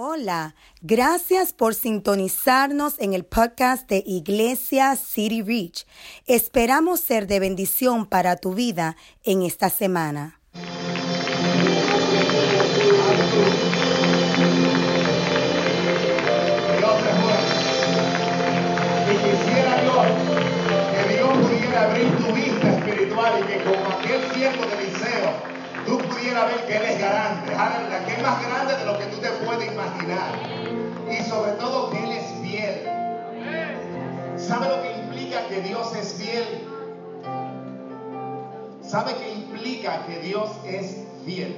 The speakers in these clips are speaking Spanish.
Hola, gracias por sintonizarnos en el podcast de Iglesia City Reach. Esperamos ser de bendición para tu vida en esta semana. Dios es bueno. Y quisiera Dios que Dios pudiera abrir tu vista espiritual y que como aquel siervo de Eliseo, tú pudieras ver que Él es grande, aleluya, es más grande de todo que Él es fiel. ¿Sabe lo que implica que Dios es fiel? ¿Sabe qué implica que Dios es fiel?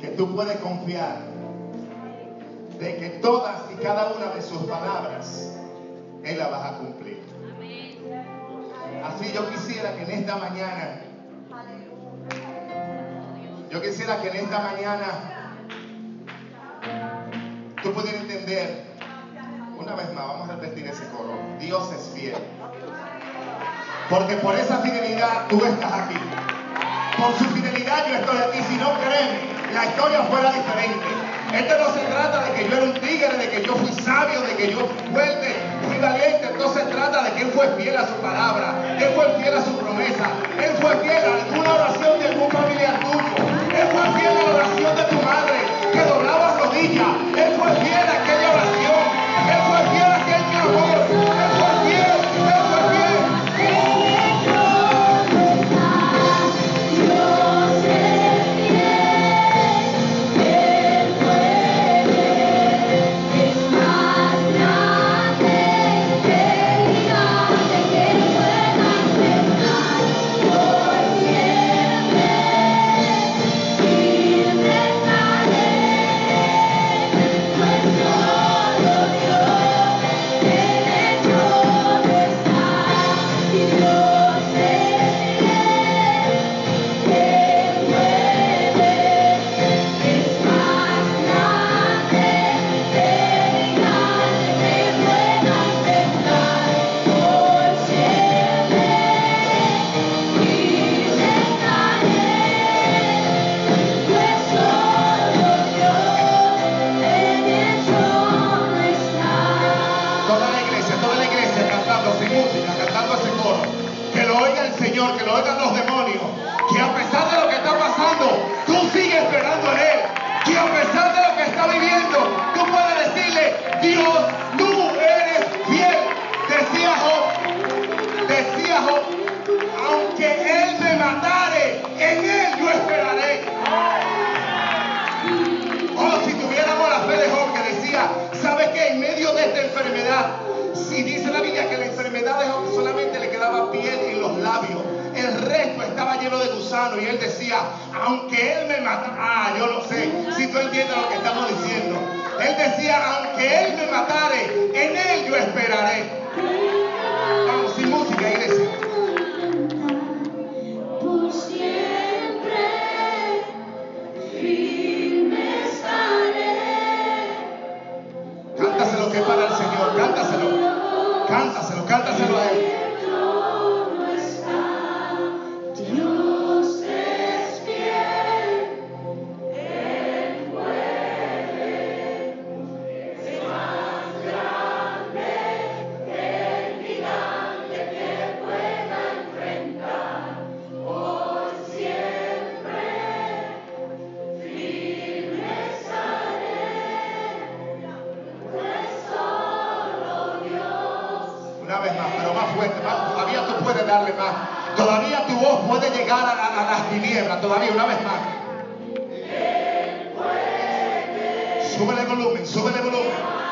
Que tú puedes confiar de que todas y cada una de sus palabras Él las va a cumplir. Así yo quisiera que en esta mañana, yo quisiera que en esta mañana tú pudieras entender, una vez más, vamos a repetir ese coro, Dios es fiel. Porque por esa fidelidad tú estás aquí. Por su fidelidad yo estoy aquí. Si no créeme, la historia fuera diferente. Esto no se trata de que yo era un tigre, de que yo fui sabio, de que yo fuerte, fui valiente. Esto se trata de que Él fue fiel a su palabra, Él fue fiel a su promesa, Él fue fiel a alguna oración de algún familiar tuyo, Él fue fiel a la oración de tu madre que doblaba família. Señor, que lo oigan los demonios. Lleno de gusano y él decía, aunque él me mata, ah, yo lo sé, si tú entiendes lo que estamos diciendo. Él decía, aunque él me matare, en él yo esperaré. Vamos, sin música, iglesia. Por siempre firme estaré. Cántaselo que es para el Señor, cántaselo. Cántaselo, cántaselo a él. Todavía tu voz puede llegar a, a las tinieblas, todavía una vez más. Súbele el volumen, súbele el volumen.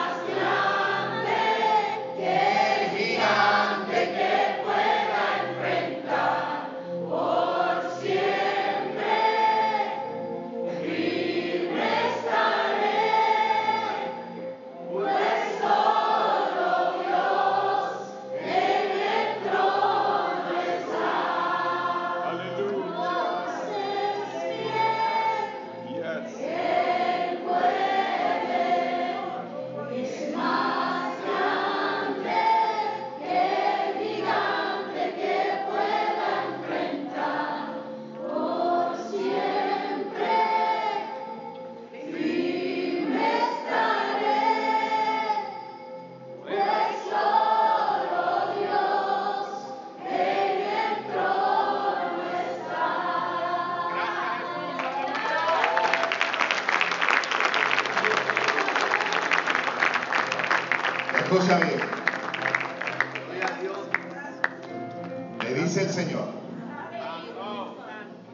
Le dice el Señor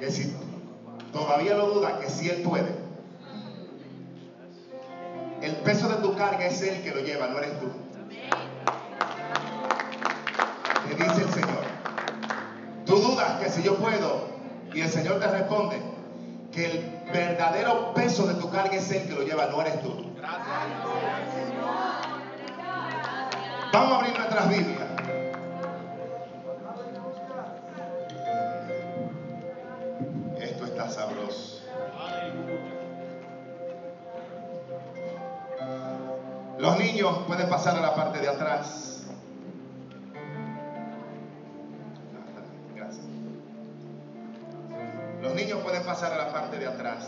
que si todavía lo duda, que si Él puede. El peso de tu carga es Él que lo lleva, no eres tú. Niños pueden pasar a la parte de atrás. Gracias. Los niños pueden pasar a la parte de atrás.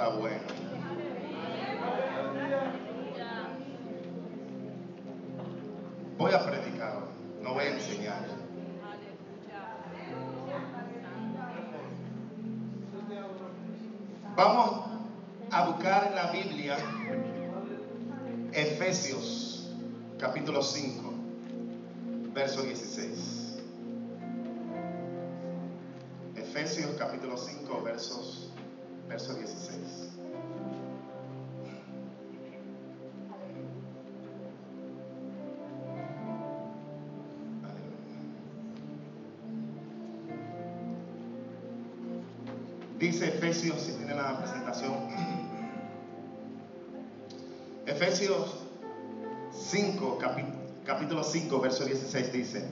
Está. Voy a predicar, no voy a enseñar. Vamos a buscar en la Biblia Efesios capítulo 5, verso 16. Efesios capítulo Dice Efesios, si tiene la presentación. Efesios 5, capi- capítulo 5, verso 16 dice,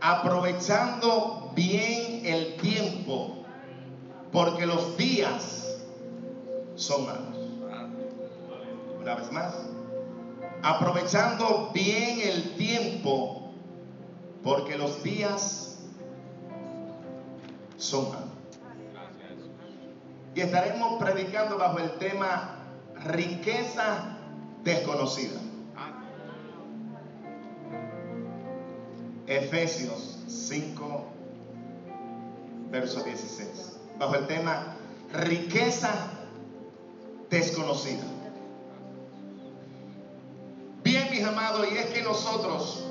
aprovechando bien el tiempo, porque los días son malos. Una vez más, aprovechando bien el tiempo, porque los días son malos. Y estaremos predicando bajo el tema riqueza desconocida. Efesios 5, verso 16. Bajo el tema riqueza desconocida. Bien, mis amados, y es que nosotros,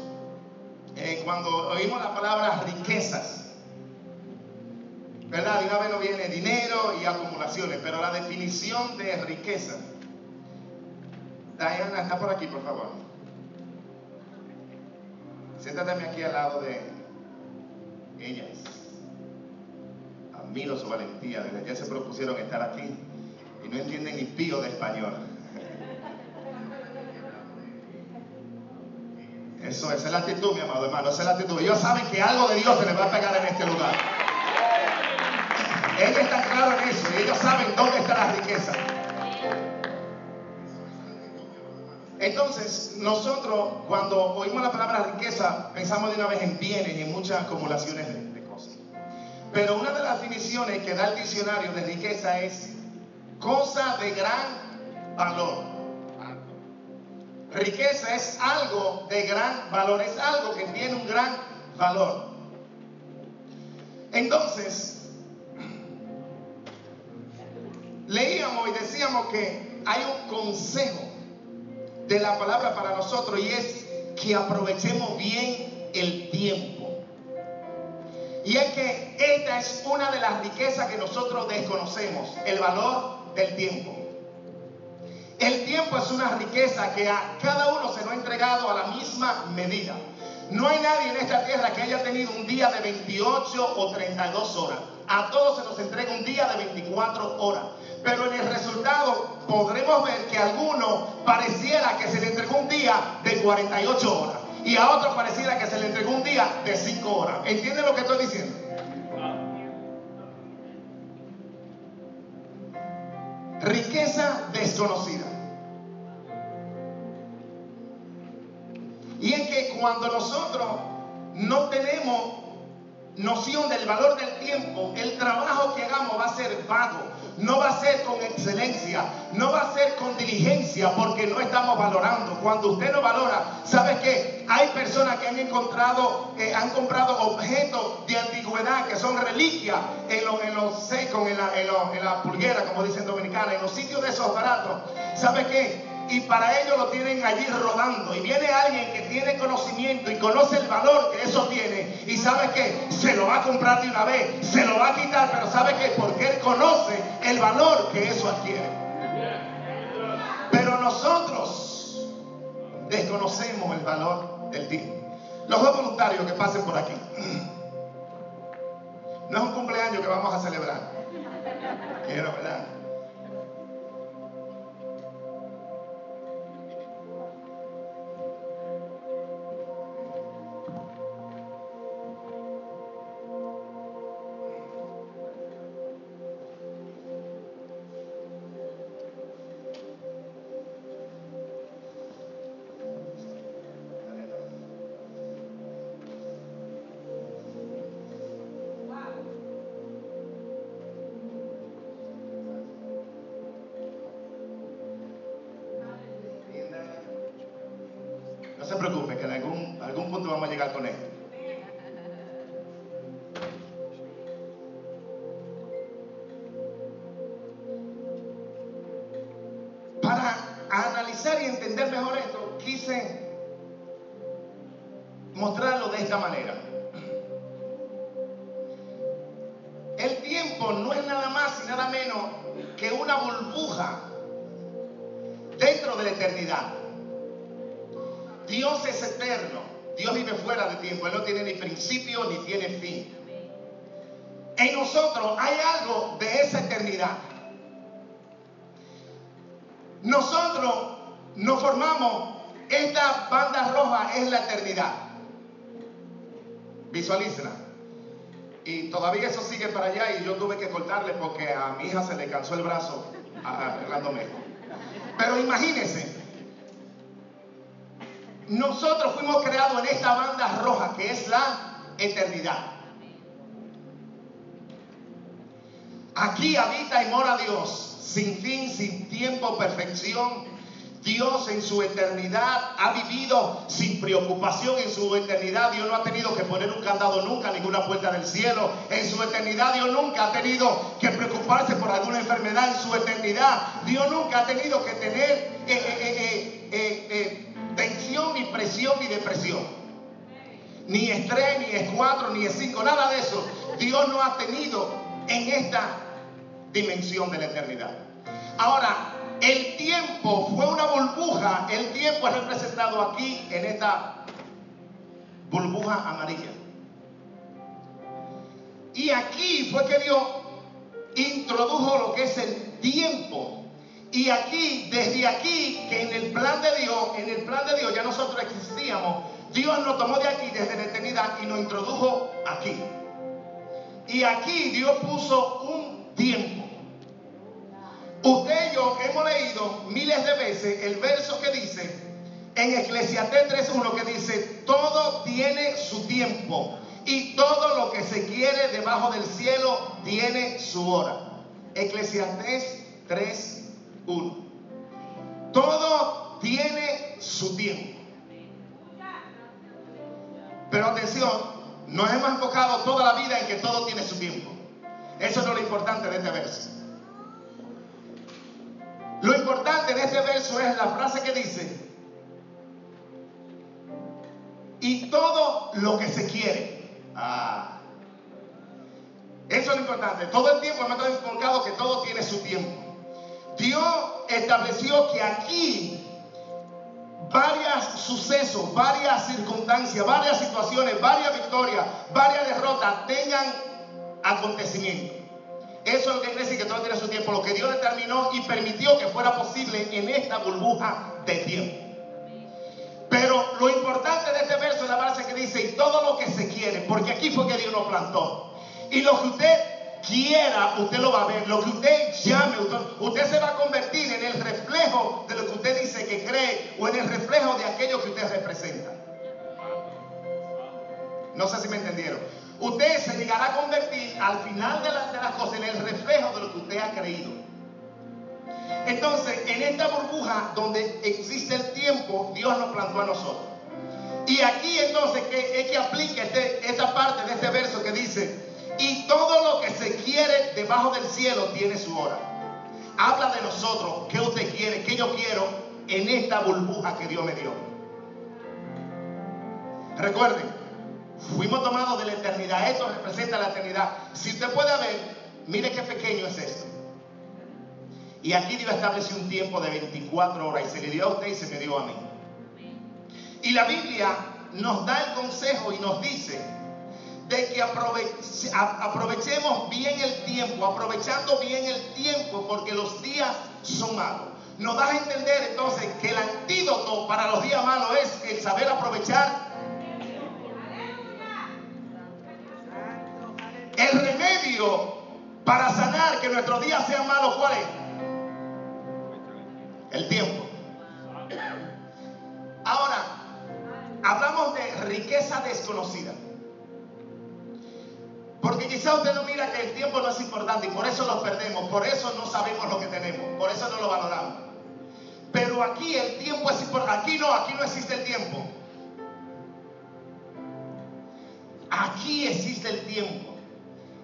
eh, cuando oímos la palabra riquezas, ¿verdad? De una vez nos viene dinero y acumulaciones, pero la definición de riqueza. Diana, está por aquí, por favor. Siéntate aquí al lado de ellas. Admiro su valentía, desde ya se propusieron estar aquí y no entienden ni pío de español. Eso, esa es la actitud, mi amado hermano, esa es la actitud. Ellos saben que algo de Dios se les va a pegar en este lugar. Ellos están claros en eso y ellos saben dónde está la riqueza. Entonces, nosotros cuando oímos la palabra riqueza, pensamos de una vez en bienes y en muchas acumulaciones de cosas. Pero una de las definiciones que da el diccionario de riqueza es cosa de gran valor. Riqueza es algo de gran valor, es algo que tiene un gran valor. Entonces, que hay un consejo de la palabra para nosotros y es que aprovechemos bien el tiempo. Y es que esta es una de las riquezas que nosotros desconocemos, el valor del tiempo. El tiempo es una riqueza que a cada uno se nos ha entregado a la misma medida. No hay nadie en esta tierra que haya tenido un día de 28 o 32 horas. A todos se nos entrega un día de 24 horas. Pero en el resultado podremos ver que a alguno pareciera que se le entregó un día de 48 horas. Y a otro pareciera que se le entregó un día de 5 horas. ¿Entienden lo que estoy diciendo? Riqueza desconocida. Y es que cuando nosotros no tenemos noción del valor del tiempo, el trabajo que hagamos va a ser vago, no va a ser con excelencia, no va a ser con diligencia, porque no estamos valorando. Cuando usted no valora, ¿sabe qué? Hay personas que han encontrado, han comprado objetos de antigüedad que son reliquias en los, en secos, en la pulguera, como dicen dominicanos, en los sitios de esos baratos. ¿Sabe qué? Y para ellos lo tienen allí rodando. Y viene alguien que tiene conocimiento y conoce el valor que eso tiene y sabe que se lo va a comprar de una vez, se lo va a quitar, pero sabe que porque él conoce el valor que eso adquiere. Pero nosotros desconocemos el valor del tiempo. Los dos voluntarios que pasen por aquí. No es un cumpleaños que vamos a celebrar. Quiero, ¿verdad? Entender mejor esto, quise mostrarlo de esta manera. El tiempo no es nada más y nada menos que una burbuja dentro de la eternidad. Dios es eterno. Dios vive fuera de tiempo. Él no tiene ni principio ni tiene fin. En nosotros hay algo de esa eternidad. Nosotros nos formamos, esta banda roja es la eternidad. Visualícenla. Y todavía eso sigue para allá y yo tuve que cortarle porque a mi hija se le cansó el brazo arreglándome. Pero imagínense, nosotros fuimos creados en esta banda roja que es la eternidad. Aquí habita y mora Dios, sin fin, sin tiempo, perfección. Dios en su eternidad ha vivido sin preocupación en su eternidad. Dios no ha tenido que poner un candado nunca, ninguna puerta del cielo. En su eternidad Dios nunca ha tenido que preocuparse por alguna enfermedad. En su eternidad Dios nunca ha tenido que tener eh, eh, eh, tensión, ni presión, ni depresión. Ni estrés, ni es cuatro, ni es cinco, nada de eso. Dios no ha tenido en esta dimensión de la eternidad. Ahora, el tiempo fue una burbuja. El tiempo es representado aquí en esta burbuja amarilla. Y aquí fue que Dios introdujo lo que es el tiempo. Y aquí, desde aquí, que en el plan de Dios, en el plan de Dios ya nosotros existíamos, Dios nos tomó de aquí desde la eternidad y nos introdujo aquí. Y aquí Dios puso un tiempo. Usted y yo hemos leído miles de veces el verso que dice en Eclesiastés 3.1 que dice, todo tiene su tiempo y todo lo que se quiere debajo del cielo tiene su hora. Eclesiastés 3.1. Todo tiene su tiempo. Pero atención, nos hemos enfocado toda la vida en que todo tiene su tiempo. Eso no es lo importante de este verso. Este verso es la frase que dice, y todo lo que se quiere. Ah. Eso es lo importante. Todo el tiempo hemos enfocado que todo tiene su tiempo. Dios estableció que aquí varios sucesos, varias circunstancias, varias situaciones, varias victorias, varias derrotas tengan acontecimiento. Eso es lo que quiere decir que todo tiene su tiempo, lo que Dios determinó y permitió que fuera posible en esta burbuja de tiempo. Pero lo importante de este verso es la base que dice, y todo lo que se quiere, porque aquí fue que Dios nos plantó. Y lo que usted quiera, usted lo va a ver. Lo que usted llame, usted, usted se va a convertir en el reflejo de lo que usted dice que cree o en el reflejo de aquello que usted representa. No sé si me entendieron. Usted se llegará a convertir al final de, la- de las cosas en el reflejo de lo que usted ha creído. Entonces, en esta burbuja donde existe el tiempo, Dios nos plantó a nosotros. Y aquí entonces que, es que aplica esta parte de este verso que dice, y todo lo que se quiere debajo del cielo tiene su hora. Habla de nosotros, qué usted quiere, qué yo quiero en esta burbuja que Dios me dio. Recuerden, fuimos tomados de la eternidad, esto representa la eternidad. Si usted puede ver, mire qué pequeño es esto. Y aquí Dios estableció un tiempo de 24 horas y se le dio a usted y se me dio a mí. Y la Biblia nos da el consejo y nos dice de que aprove- a- aprovechemos bien el tiempo, aprovechando bien el tiempo porque los días son malos. Nos da a entender entonces que el antídoto para los días malos es el saber aprovechar. El remedio para sanar que nuestros días sean malos, ¿cuál es? El tiempo. Ahora, hablamos de riqueza desconocida. Porque quizá usted no mira que el tiempo no es importante y por eso lo perdemos, por eso no sabemos lo que tenemos, por eso no lo valoramos. Pero aquí el tiempo es importante, aquí no, aquí no existe el tiempo. Aquí existe el tiempo.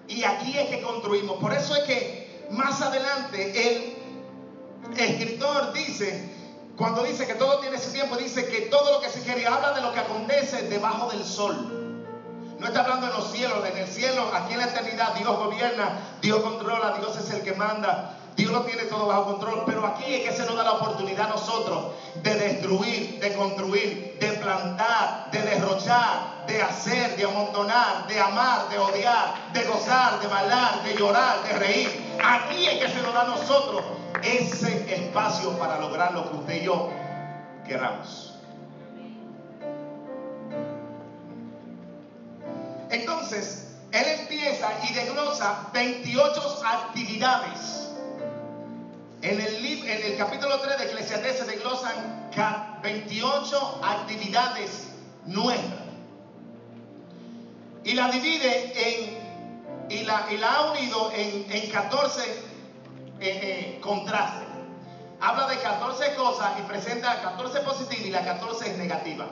Y aquí es que construimos. Por eso es que más adelante el escritor dice, cuando dice que todo tiene su tiempo, dice que todo lo que se quiere, habla de lo que acontece debajo del sol. No está hablando en los cielos, en el cielo, aquí en la eternidad Dios gobierna, Dios controla, Dios es el que manda, Dios lo tiene todo bajo control, pero aquí es que se nos da la oportunidad a nosotros de destruir, de construir, de plantar, de derrochar, de hacer, de amontonar, de amar, de odiar, de gozar, de bailar, de llorar, de reír. Aquí es que se nos da a nosotros ese espacio para lograr lo que usted y yo queramos. Entonces, él empieza y desglosa 28 actividades. En el, en el capítulo 3 de Eclesiastés se desglosan ca- 28 actividades nuestras. Y la divide en, y la, y la ha unido en, en 14 eh, eh, contrastes. Habla de 14 cosas y presenta 14 positivas y la 14 es negativa.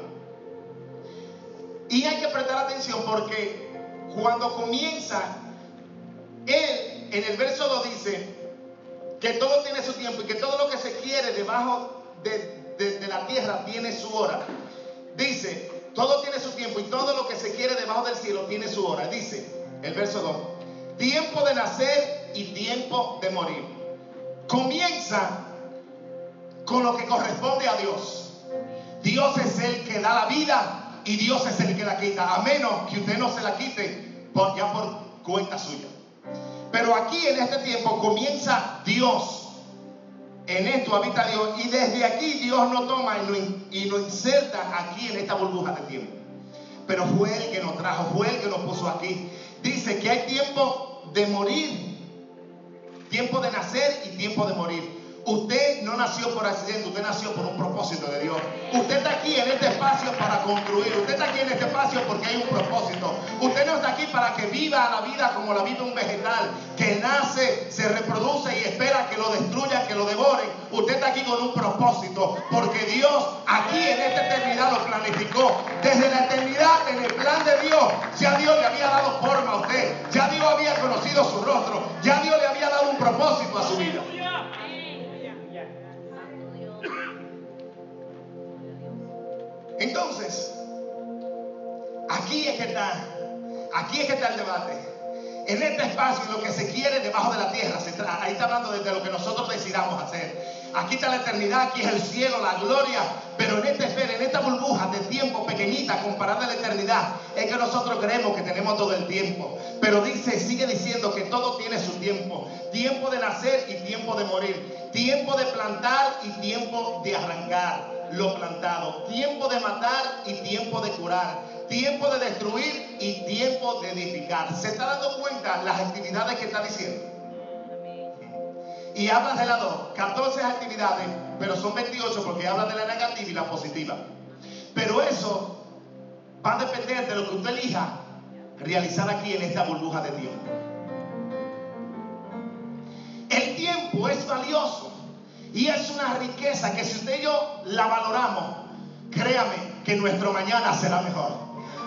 Y hay que prestar atención porque cuando comienza, él en el verso 2 dice que todo tiene su tiempo y que todo lo que se quiere debajo de, la tierra tiene su hora. Dice, todo tiene su tiempo y todo lo que se quiere debajo del cielo tiene su hora. Dice el verso 2, tiempo de nacer y tiempo de morir. Comienza con lo que corresponde a Dios. Dios es el que da la vida y Dios es el que la quita, a menos que usted no se la quite ya por cuenta suya. Pero aquí en este tiempo comienza Dios. En esto habita Dios y desde aquí Dios no toma y lo inserta aquí en esta burbuja de tiempo. Pero fue Él que nos trajo, fue Él que nos puso aquí. Dice que hay tiempo de morir, tiempo de nacer y tiempo de morir. Usted no nació por accidente, usted nació por un propósito de Dios. Usted está aquí en este espacio para construir. Usted está aquí en este espacio porque hay un propósito. Usted no está aquí para que viva la vida como la vive un vegetal, que nace, se reproduce y espera que lo destruyan, que lo devoren. Usted está aquí con un propósito, porque Dios aquí en esta eternidad lo planificó. Desde la eternidad, en el plan de Dios, ya Dios le había dado forma a usted, ya Dios había conocido su rostro, ya Dios le había dado un propósito a su vida. Entonces, aquí es que está, aquí es que está el debate. En este espacio, lo que se quiere debajo de la tierra, ahí está hablando desde lo que nosotros decidamos hacer. Aquí está la eternidad, aquí es el cielo, la gloria, pero en esta esfera, en esta burbuja de tiempo pequeñita comparada a la eternidad, es que nosotros creemos que tenemos todo el tiempo. Pero dice, sigue diciendo que todo tiene su tiempo. Tiempo de nacer y tiempo de morir. Tiempo de plantar y tiempo de arrancar lo plantado. Tiempo de matar y tiempo de curar. Tiempo de destruir y tiempo de edificar. ¿Se está dando cuenta las actividades que está diciendo? Y habla de las dos, 14 actividades, pero son 28 porque habla de la negativa y la positiva. Pero eso va a depender de lo que usted elija realizar aquí en esta burbuja de tiempo. Y es una riqueza que si usted y yo la valoramos, créame que nuestro mañana será mejor.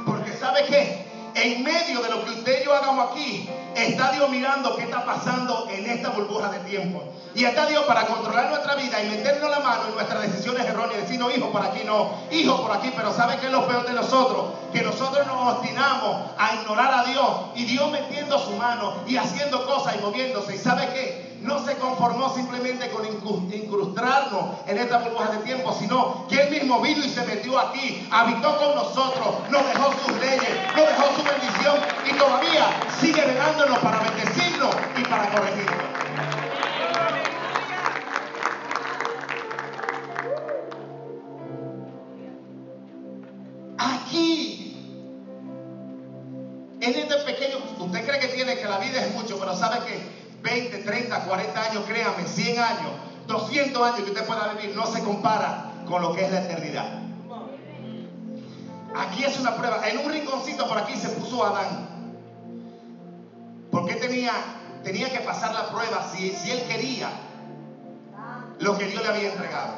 Porque sabe que en medio de lo que usted y yo hagamos aquí, está Dios mirando qué está pasando en esta burbuja de tiempo. Y está Dios para controlar nuestra vida y meternos la mano en nuestras decisiones erróneas. Decir, no, hijo, por aquí no, hijo, por aquí. Pero ¿sabe qué es lo peor de nosotros? Que nosotros nos obstinamos a ignorar a Dios y Dios metiendo su mano y haciendo cosas y moviéndose. ¿Y sabe qué? No se conformó simplemente con incrustarnos en esta burbuja de tiempo, sino que Él mismo vino y se metió aquí, habitó con nosotros, nos dejó sus leyes, nos dejó su bendición y todavía sigue velándonos para bendecirnos y para corregirnos. Aquí, en este pequeño, usted cree que tiene que la vida es mucho, pero sabe que 20, 30, 40 años, créame, 100 años, 200 años que usted pueda vivir, no se compara con lo que es la eternidad. Aquí es una prueba. En un rinconcito por aquí se puso Adán. Porque tenía, tenía que pasar la prueba si, si él quería lo que Dios le había entregado.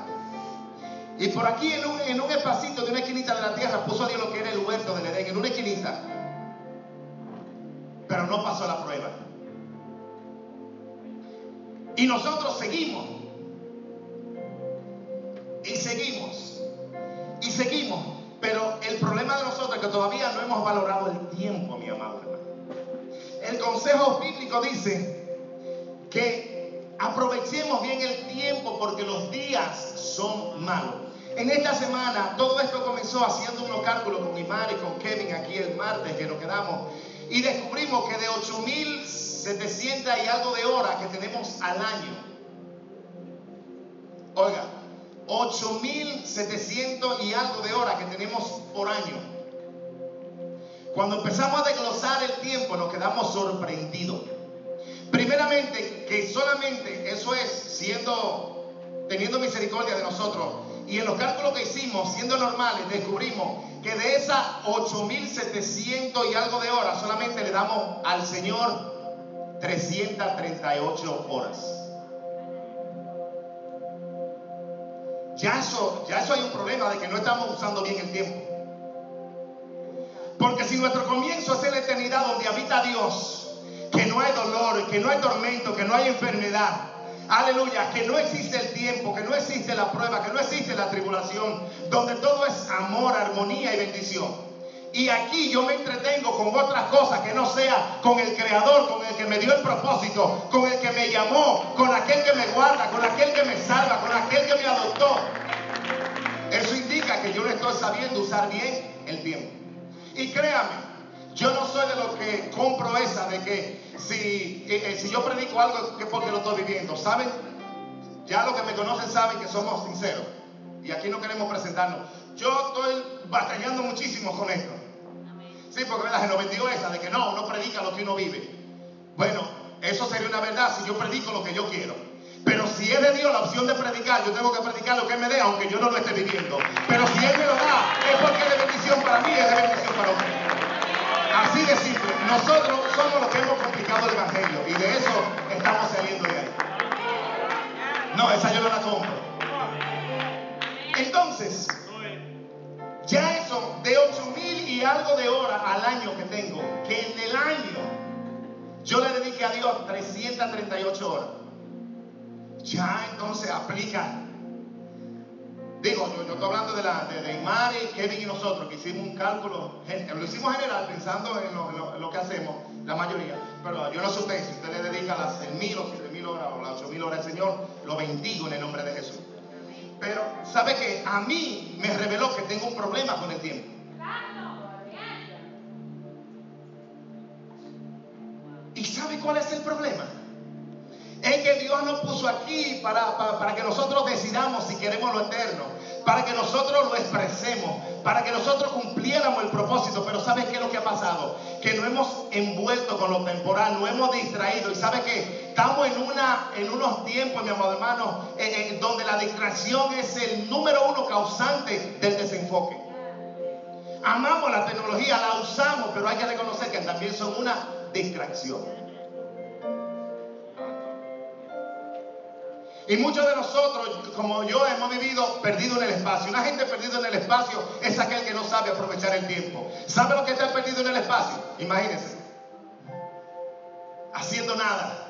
Y por aquí en un, en un espacito de una esquinita de la tierra puso a Dios lo que era el huerto del Edén, en una esquinita. Pero no pasó la prueba. Y nosotros seguimos. Y seguimos. Y seguimos. Pero el problema de nosotros es que todavía no hemos valorado el tiempo, mi amado hermano. El consejo bíblico dice que aprovechemos bien el tiempo porque los días son malos. En esta semana todo esto comenzó haciendo unos cálculos con mi madre y con Kevin aquí el martes que nos quedamos y descubrimos que de 8000 700 y algo de horas que tenemos al año. Oiga, 8700 y algo de horas que tenemos por año. Cuando empezamos a desglosar el tiempo nos quedamos sorprendidos. Primeramente, que solamente eso es siendo, teniendo misericordia de nosotros. Y en los cálculos que hicimos, siendo normales, descubrimos que de esas 8700 y algo de horas solamente le damos al Señor 338 horas. Ya eso, ya eso hay un problema de que no estamos usando bien el tiempo. Porque si nuestro comienzo es en la eternidad donde habita Dios, que no hay dolor, que no hay tormento, que no hay enfermedad, aleluya, que no existe el tiempo, que no existe la prueba, que no existe la tribulación, donde todo es amor, armonía y bendición. Y aquí yo me entretengo con otras cosas que no sea con el creador, con el que me dio el propósito, con el que me llamó, con aquel que me guarda, con aquel que me salva, con aquel que me adoptó. Eso indica que yo no estoy sabiendo usar bien el tiempo. Y créame, yo no soy de los que compro esa de que si, eh, si yo predico algo es porque lo estoy viviendo. ¿Saben? Ya los que me conocen saben que somos sinceros. Y aquí no queremos presentarnos. Yo estoy batallando muchísimo con esto. Sí, porque se nos vendió esa de que no, no predica lo que uno vive. Bueno, eso sería una verdad si yo predico lo que yo quiero. Pero si es de Dios la opción de predicar, yo tengo que predicar lo que Él me dé, aunque yo no lo esté viviendo. Pero si Él me lo da, es porque es de bendición para mí, es de bendición para usted. Así de simple. Nosotros somos los que hemos complicado el Evangelio y de eso estamos saliendo de ahí. No, esa yo no la compro. Entonces, ya eso, de 8 mil algo de horas al año que tengo, que en el año yo le dediqué a Dios 338 horas. Ya entonces aplica. Digo, yo, estoy hablando de, la, de, de Kevin y nosotros, que hicimos un cálculo, lo hicimos general pensando en lo, que hacemos, la mayoría. Pero yo no sé usted, si usted le dedica las 6 mil o 7 mil horas o las 8 mil horas al Señor, lo bendigo en el nombre de Jesús. Pero, ¿sabe que A mí me reveló que tengo un problema con el tiempo. ¿Y sabe cuál es el problema? Es que Dios nos puso aquí para, para, que nosotros decidamos si queremos lo eterno, para que nosotros lo expresemos, para que nosotros cumpliéramos el propósito. Pero ¿sabe qué es lo que ha pasado? Que nos hemos envuelto con lo temporal, nos hemos distraído. ¿Y sabe qué? Estamos en, una, en unos tiempos, mi amado hermano, donde la distracción es el número uno causante del desenfoque. Amamos la tecnología, la usamos, pero hay que reconocer que también son una distracción. Y muchos de nosotros, como yo, hemos vivido perdido en el espacio. Una gente perdida en el espacio es aquel que no sabe aprovechar el tiempo. ¿Sabe lo que está perdido en el espacio? Imagínense. Haciendo nada.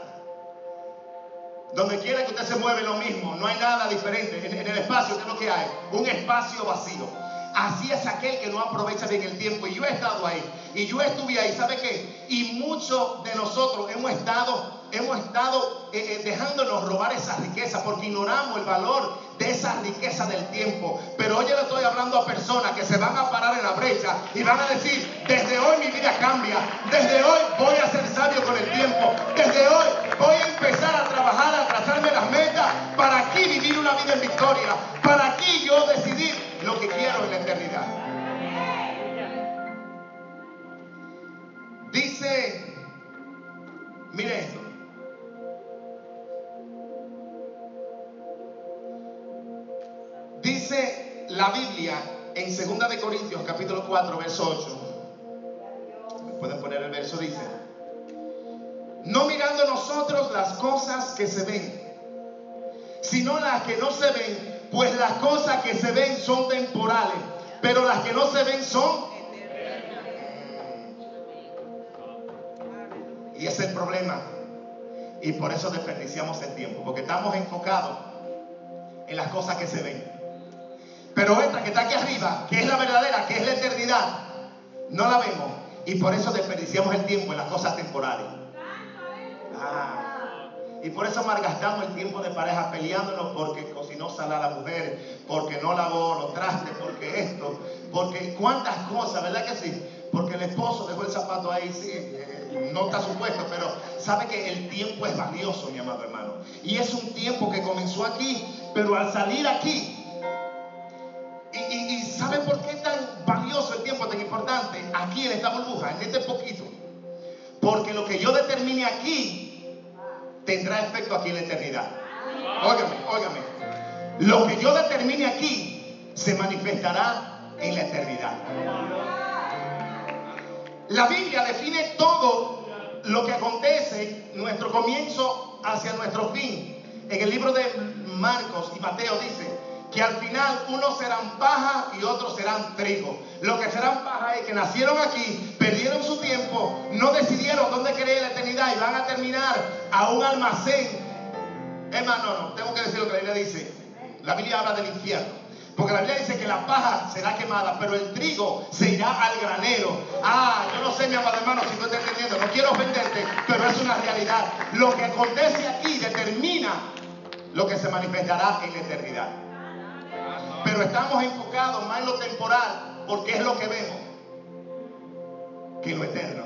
Donde quiera que usted se mueve lo mismo, no hay nada diferente. En, en el espacio, ¿qué es lo que hay? Un espacio vacío. Así es aquel que no aprovecha bien el tiempo. Y yo he estado ahí. Y yo estuve ahí. ¿Sabe qué? Y muchos de nosotros hemos estado hemos estado eh, eh, dejándonos robar esa riqueza porque ignoramos el valor de esa riqueza del tiempo. Pero hoy le estoy hablando a personas que se van a parar en la brecha y van a decir, desde hoy mi vida cambia, desde hoy voy a ser sabio con el tiempo, 4 verso 8. ¿Me pueden poner el verso? Dice, no mirando nosotros las cosas que se ven, sino las que no se ven, pues las cosas que se ven son temporales, pero las que no se ven son... Y ese es el problema. Y por eso desperdiciamos el tiempo, porque estamos enfocados en las cosas que se ven. Pero esta que está aquí arriba, que es la verdadera, que es la eternidad, no la vemos. Y por eso desperdiciamos el tiempo en las cosas temporales. Ah, y por eso malgastamos el tiempo de pareja peleándonos porque cocinó sal a la mujer, porque no lavó los trastes, porque esto, porque cuántas cosas, ¿verdad que sí? Porque el esposo dejó el zapato ahí, sí, eh, no está supuesto, pero sabe que el tiempo es valioso, mi amado hermano. Y es un tiempo que comenzó aquí, pero al salir aquí, poquito? Porque lo que yo determine aquí tendrá efecto aquí en la eternidad. Óigame, óigame. Lo que yo determine aquí se manifestará en la eternidad. La Biblia define todo lo que acontece, nuestro comienzo hacia nuestro fin. En el libro de Marcos y Mateo dice que al final unos serán paja y otros serán trigo. Lo que serán paja es que nacieron aquí, perdieron su tiempo, no decidieron dónde querer la eternidad y van a terminar a un almacén. Hermano, no, tengo que decir lo que la Biblia dice. La Biblia habla del infierno. Porque la Biblia dice que la paja será quemada, pero el trigo se irá al granero. Ah, yo no sé, mi amado hermano, si tú estás entendiendo. No quiero ofenderte, pero es una realidad. Lo que acontece aquí determina lo que se manifestará en la eternidad. Pero estamos enfocados más en lo temporal, porque es lo que vemos, que lo eterno.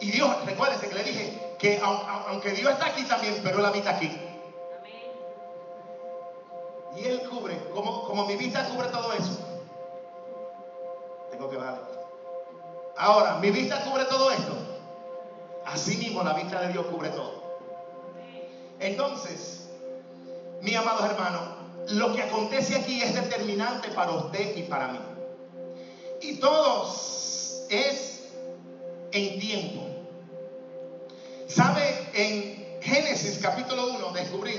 Y Dios, recuérdense que le dije que aunque Dios está aquí también, pero Él habita aquí. Y Él cubre, como, como mi vista cubre todo eso. Tengo que bajar. Ahora, mi vista cubre todo esto. Así mismo la vista de Dios cubre todo. Entonces, mi amados hermanos, lo que acontece aquí es determinante para usted y para mí. Y todos es en tiempo. ¿Sabe? En Génesis capítulo 1 descubrí,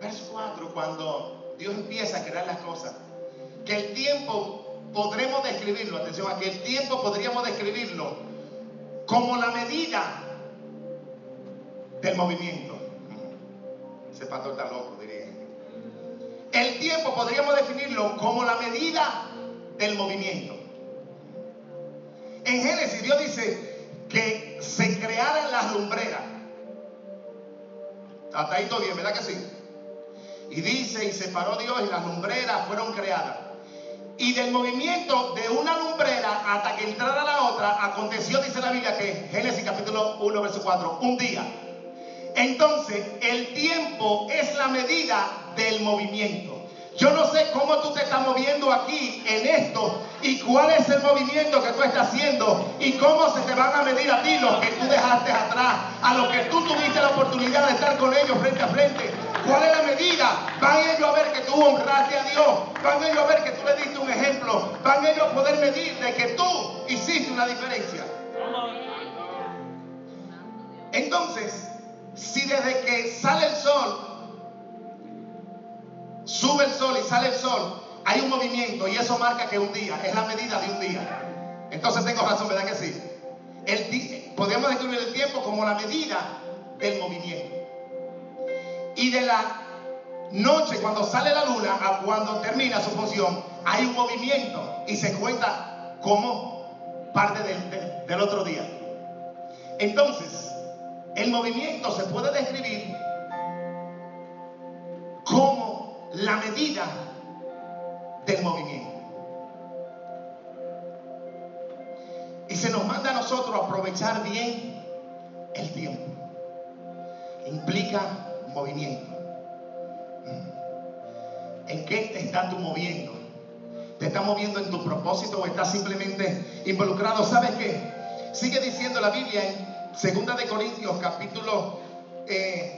verso 4, cuando Dios empieza a crear las cosas, que el tiempo podremos describirlo, atención, que el tiempo podríamos describirlo como la medida del movimiento. Ese pastor está loco, diría. El tiempo podríamos definirlo como la medida del movimiento. En Génesis Dios dice que se crearan las lumbreras. Hasta ahí todo bien, ¿verdad que sí? Y dice, y separó Dios y las lumbreras fueron creadas. Y del movimiento de una lumbrera hasta que entrara la otra, aconteció, dice la Biblia, que Génesis capítulo 1, verso 4, un día. Entonces, el tiempo es la medida del movimiento. Yo no sé cómo tú te estás moviendo aquí en esto y cuál es el movimiento que tú estás haciendo y cómo se te van a medir a ti los que tú dejaste atrás, a los que tú tuviste la oportunidad de estar con ellos frente a frente. ¿Cuál es la medida? Van ellos a ver que tú honraste a Dios, van ellos a ver que tú le diste un ejemplo, van ellos a poder medir de que tú hiciste una diferencia. Entonces, si desde que sale el sol sube el sol y sale el sol, hay un movimiento y eso marca que un día, es la medida de un día. Entonces tengo razón, ¿verdad que sí? El, podemos describir el tiempo como la medida del movimiento. Y de la noche, cuando sale la luna, a cuando termina su función, hay un movimiento y se cuenta como parte del, del otro día. Entonces, el movimiento se puede describir como la medida del movimiento. Y se nos manda a nosotros aprovechar bien el tiempo. Implica movimiento. ¿En qué te estás tú moviendo? ¿Te estás moviendo en tu propósito o estás simplemente involucrado? ¿Sabes qué? Sigue diciendo la Biblia en 2 de Corintios capítulo 5, eh,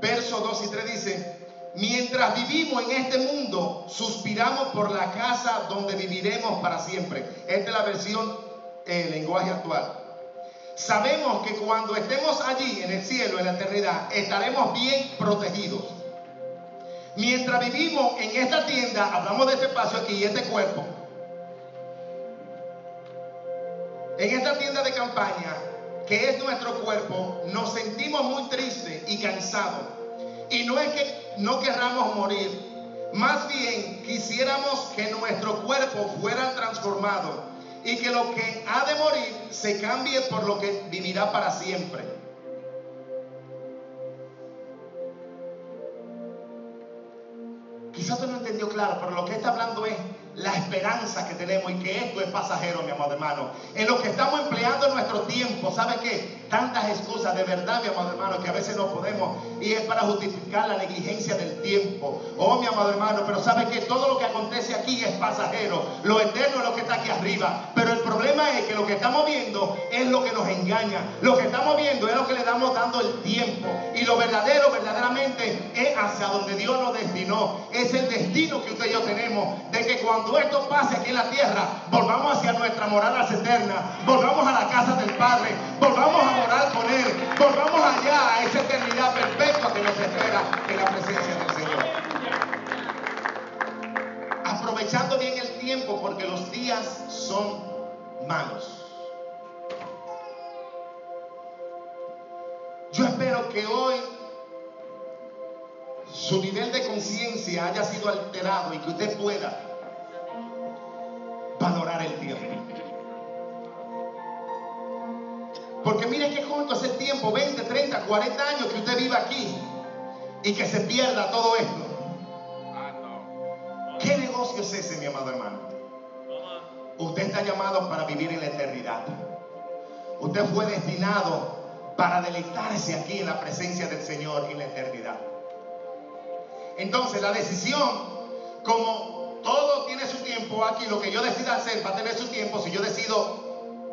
verso 2 y 3 dice, Mientras vivimos en este mundo, suspiramos por la casa donde viviremos para siempre. Esta es la versión en lenguaje actual. Sabemos que cuando estemos allí en el cielo, en la eternidad, estaremos bien protegidos. Mientras vivimos en esta tienda, hablamos de este espacio aquí, este cuerpo, en esta tienda de campaña, que es nuestro cuerpo, nos sentimos muy tristes y cansados y no es que no querramos morir, más bien quisiéramos que nuestro cuerpo fuera transformado y que lo que ha de morir se cambie por lo que vivirá para siempre. Quizás tú no entendió claro, pero lo que está hablando es la esperanza que tenemos y que esto es pasajero, mi amado hermano. En lo que estamos empleando nuestro tiempo, ¿sabe qué? Tantas excusas de verdad, mi amado hermano, que a veces no podemos y es para justificar la negligencia del tiempo. Oh, mi amado hermano, pero ¿sabe que Todo lo que acontece aquí es pasajero. Lo eterno es lo que está aquí arriba. Pero el problema es que lo que estamos viendo es lo que nos engaña. Lo que estamos viendo es lo que le damos dando el tiempo. Y lo verdadero, verdaderamente, es hacia donde Dios nos destinó. Es el destino que usted y yo tenemos. De que cuando esto pase aquí en la tierra, volvamos hacia nuestra morada eterna, volvamos a la casa del Padre, volvamos a morar con Él, volvamos allá a esa eternidad perfecta que nos espera en la presencia del Señor. Aprovechando bien el tiempo porque los días son malos. Yo espero que hoy su nivel de conciencia haya sido alterado y que usted pueda valorar el tiempo. Porque mire qué junto es el tiempo, 20, 30, 40 años que usted viva aquí y que se pierda todo esto. ¿Qué negocio es ese, mi amado hermano? Usted está llamado para vivir en la eternidad. Usted fue destinado para deleitarse aquí en la presencia del Señor en la eternidad. Entonces la decisión como todo tiene su tiempo aquí. Lo que yo decida hacer va a tener su tiempo. Si yo decido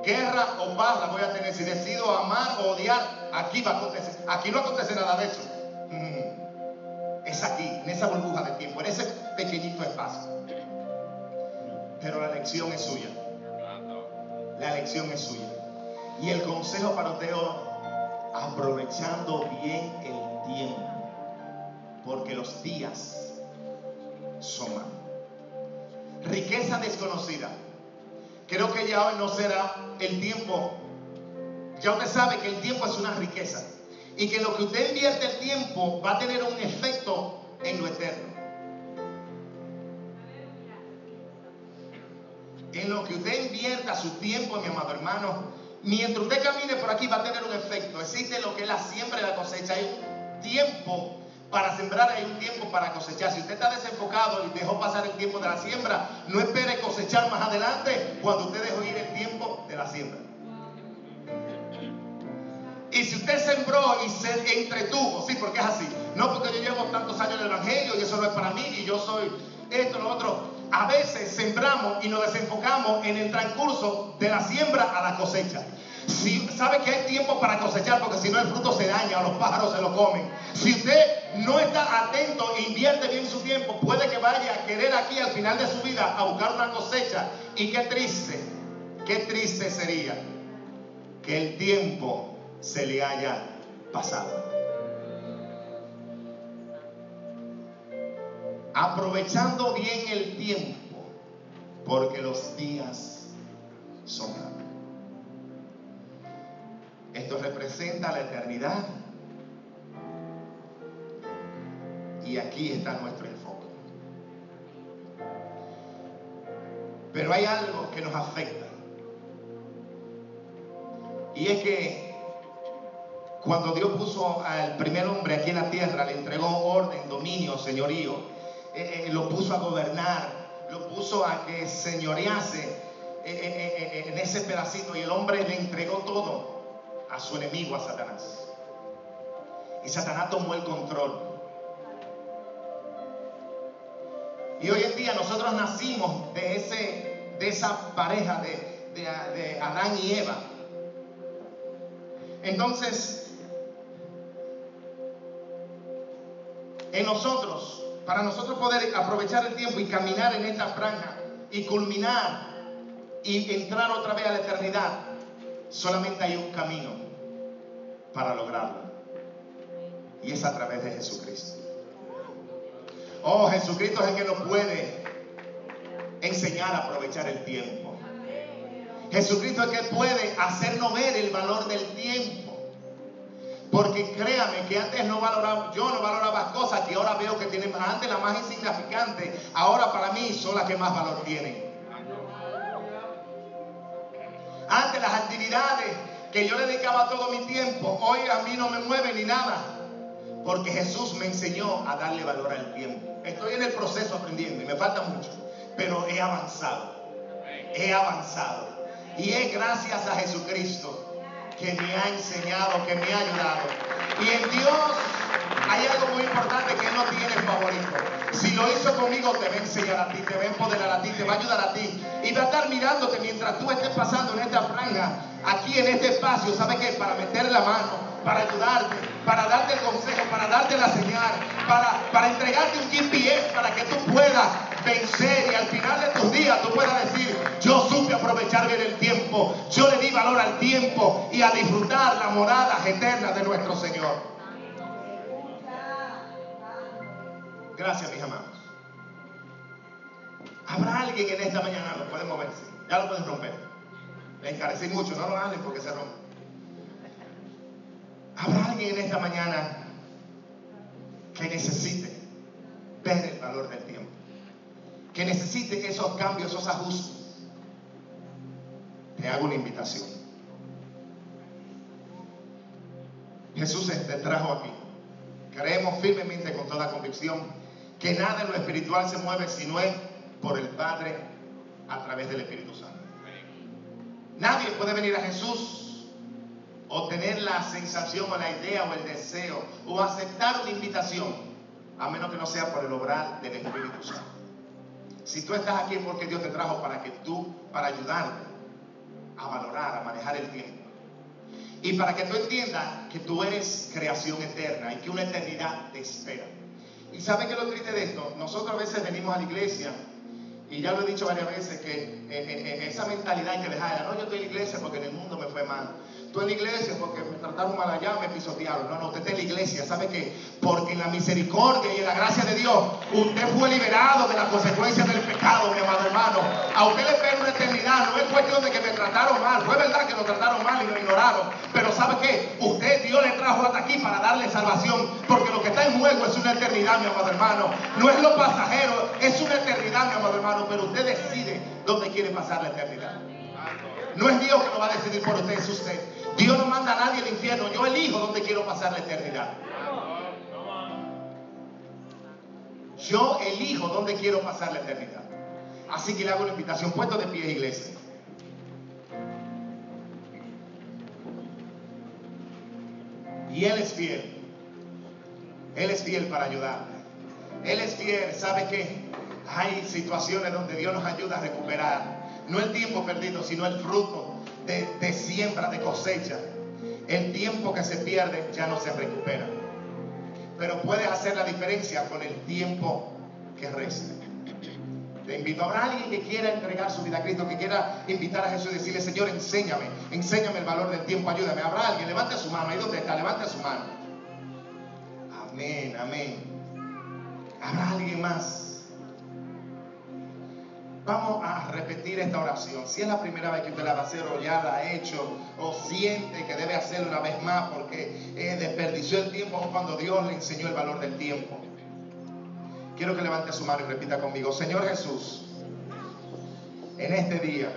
guerra o paz, la voy a tener. Si decido amar o odiar, aquí va a acontecer. Aquí no acontece nada de eso. Mm. Es aquí, en esa burbuja de tiempo, en ese pequeñito espacio. Pero la elección es suya. La elección es suya. Y el consejo para usted aprovechando bien el tiempo. Porque los días son malos riqueza desconocida. Creo que ya hoy no será el tiempo. Ya usted sabe que el tiempo es una riqueza. Y que lo que usted invierte el tiempo va a tener un efecto en lo eterno. En lo que usted invierta su tiempo, mi amado hermano, mientras usted camine por aquí va a tener un efecto. Existe lo que es la siembra y la cosecha. Hay tiempo para sembrar hay un tiempo para cosechar. Si usted está desenfocado y dejó pasar el tiempo de la siembra, no espere cosechar más adelante cuando usted dejó ir el tiempo de la siembra. Y si usted se sembró y se entretuvo, sí, porque es así. No porque yo llevo tantos años en el Evangelio y eso no es para mí y yo soy esto, lo otro. A veces sembramos y nos desenfocamos en el transcurso de la siembra a la cosecha. Si sabe que hay tiempo para cosechar, porque si no el fruto se daña o los pájaros se lo comen. Si usted no está atento e invierte bien su tiempo, puede que vaya a querer aquí al final de su vida a buscar una cosecha. Y qué triste, qué triste sería que el tiempo se le haya pasado. Aprovechando bien el tiempo, porque los días son. Esto representa la eternidad. Y aquí está nuestro enfoque. Pero hay algo que nos afecta. Y es que cuando Dios puso al primer hombre aquí en la tierra, le entregó orden, dominio, señorío, eh, eh, lo puso a gobernar, lo puso a que señorease eh, eh, eh, en ese pedacito y el hombre le entregó todo a su enemigo, a Satanás. Y Satanás tomó el control. Y hoy en día nosotros nacimos de, ese, de esa pareja de, de, de Adán y Eva. Entonces, en nosotros, para nosotros poder aprovechar el tiempo y caminar en esta franja y culminar y entrar otra vez a la eternidad, solamente hay un camino para lograrlo. Y es a través de Jesucristo. Oh, Jesucristo es el que nos puede enseñar a aprovechar el tiempo. Jesucristo es el que puede hacernos ver el valor del tiempo. Porque créame que antes no valoraba, yo no valoraba cosas que ahora veo que tienen, antes las más insignificantes, ahora para mí son las que más valor tienen. Antes las actividades que yo le dedicaba todo mi tiempo, hoy a mí no me mueve ni nada. Porque Jesús me enseñó a darle valor al tiempo. Estoy en el proceso aprendiendo y me falta mucho, pero he avanzado. He avanzado. Y es gracias a Jesucristo que me ha enseñado, que me ha ayudado. Y en Dios hay algo muy importante que Él no tiene favorito. Si lo hizo conmigo, te va a enseñar a ti, te va a empoderar a ti, te va a ayudar a ti. Y va a estar mirándote mientras tú estés pasando en esta franja, aquí en este espacio, ¿sabe qué? Para meter la mano, para ayudarte, para darte el consejo, para darte la señal, para, para entregarte un GPS para que tú puedas vencer y al final de tus días tú puedas decir, yo supe aprovechar bien el tiempo, yo le di valor al tiempo y a disfrutar las moradas eternas de nuestro Señor. Gracias, mis amados. ¿Habrá alguien en esta mañana? Lo pueden moverse. Ya lo pueden romper. Le encarecí mucho, no lo hagan porque se rompe. ¿Habrá alguien en esta mañana que necesite ver el valor del tiempo? Que necesite esos cambios, esos ajustes. Te hago una invitación. Jesús te trajo aquí. Creemos firmemente con toda convicción que nada en lo espiritual se mueve si no es por el Padre a través del Espíritu Santo. Nadie puede venir a Jesús o tener la sensación o la idea o el deseo o aceptar una invitación a menos que no sea por el obrar del Espíritu Santo. Si tú estás aquí es porque Dios te trajo para que tú, para ayudarte a valorar, a manejar el tiempo. Y para que tú entiendas que tú eres creación eterna y que una eternidad te espera. Y ¿sabe qué es lo triste de esto? Nosotros a veces venimos a la iglesia y ya lo he dicho varias veces que eh, eh, eh, esa mentalidad que dejarla. No, yo estoy en la iglesia porque en el mundo me fue mal. Tú en la iglesia porque me trataron mal allá, me pisotearon. No, no, usted está en la iglesia. ¿Sabe qué? Porque en la misericordia y en la gracia de Dios, usted fue liberado de las consecuencias del pecado, mi amado hermano. A usted le espera una eternidad. No es cuestión de que me trataron mal. Fue verdad que lo trataron mal y lo ignoraron. Pero ¿sabe qué? Usted, Dios le trajo hasta aquí para darle salvación. Porque lo que está en juego es una eternidad, mi amado hermano. No es lo pasajero, es una eternidad, mi amado hermano. Pero usted decide dónde quiere pasar la eternidad. No es Dios que lo va a decidir por usted, es usted. Dios no manda a nadie al infierno. Yo elijo dónde quiero pasar la eternidad. Yo elijo dónde quiero pasar la eternidad. Así que le hago una invitación. Puesto de pie, iglesia. Y Él es fiel. Él es fiel para ayudarme. Él es fiel. ¿Sabe qué? Hay situaciones donde Dios nos ayuda a recuperar. No el tiempo perdido, sino el fruto de, de siembra, de cosecha. El tiempo que se pierde ya no se recupera. Pero puedes hacer la diferencia con el tiempo que resta. Te invito. Habrá alguien que quiera entregar su vida a Cristo, que quiera invitar a Jesús y decirle, Señor, enséñame, enséñame el valor del tiempo, ayúdame. Habrá alguien, levante su mano, ahí donde está, levante su mano. Amén, amén. Habrá alguien más. Vamos a repetir esta oración. Si es la primera vez que usted la va a hacer o ya la ha hecho o siente que debe hacerlo una vez más porque eh, desperdició el tiempo cuando Dios le enseñó el valor del tiempo. Quiero que levante su mano y repita conmigo, Señor Jesús, en este día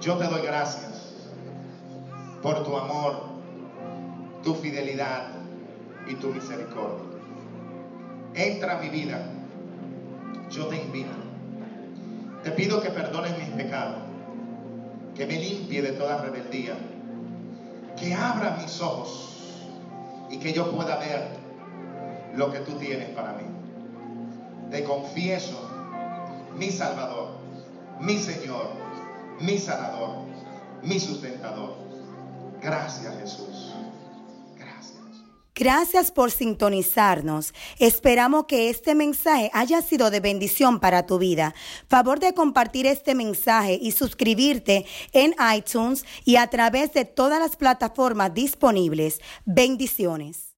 yo te doy gracias por tu amor, tu fidelidad y tu misericordia. Entra a mi vida, yo te invito. Te pido que perdones mis pecados, que me limpie de toda rebeldía, que abra mis ojos y que yo pueda ver lo que tú tienes para mí. Te confieso, mi Salvador, mi Señor, mi Sanador, mi sustentador. Gracias Jesús. Gracias por sintonizarnos. Esperamos que este mensaje haya sido de bendición para tu vida. Favor de compartir este mensaje y suscribirte en iTunes y a través de todas las plataformas disponibles. Bendiciones.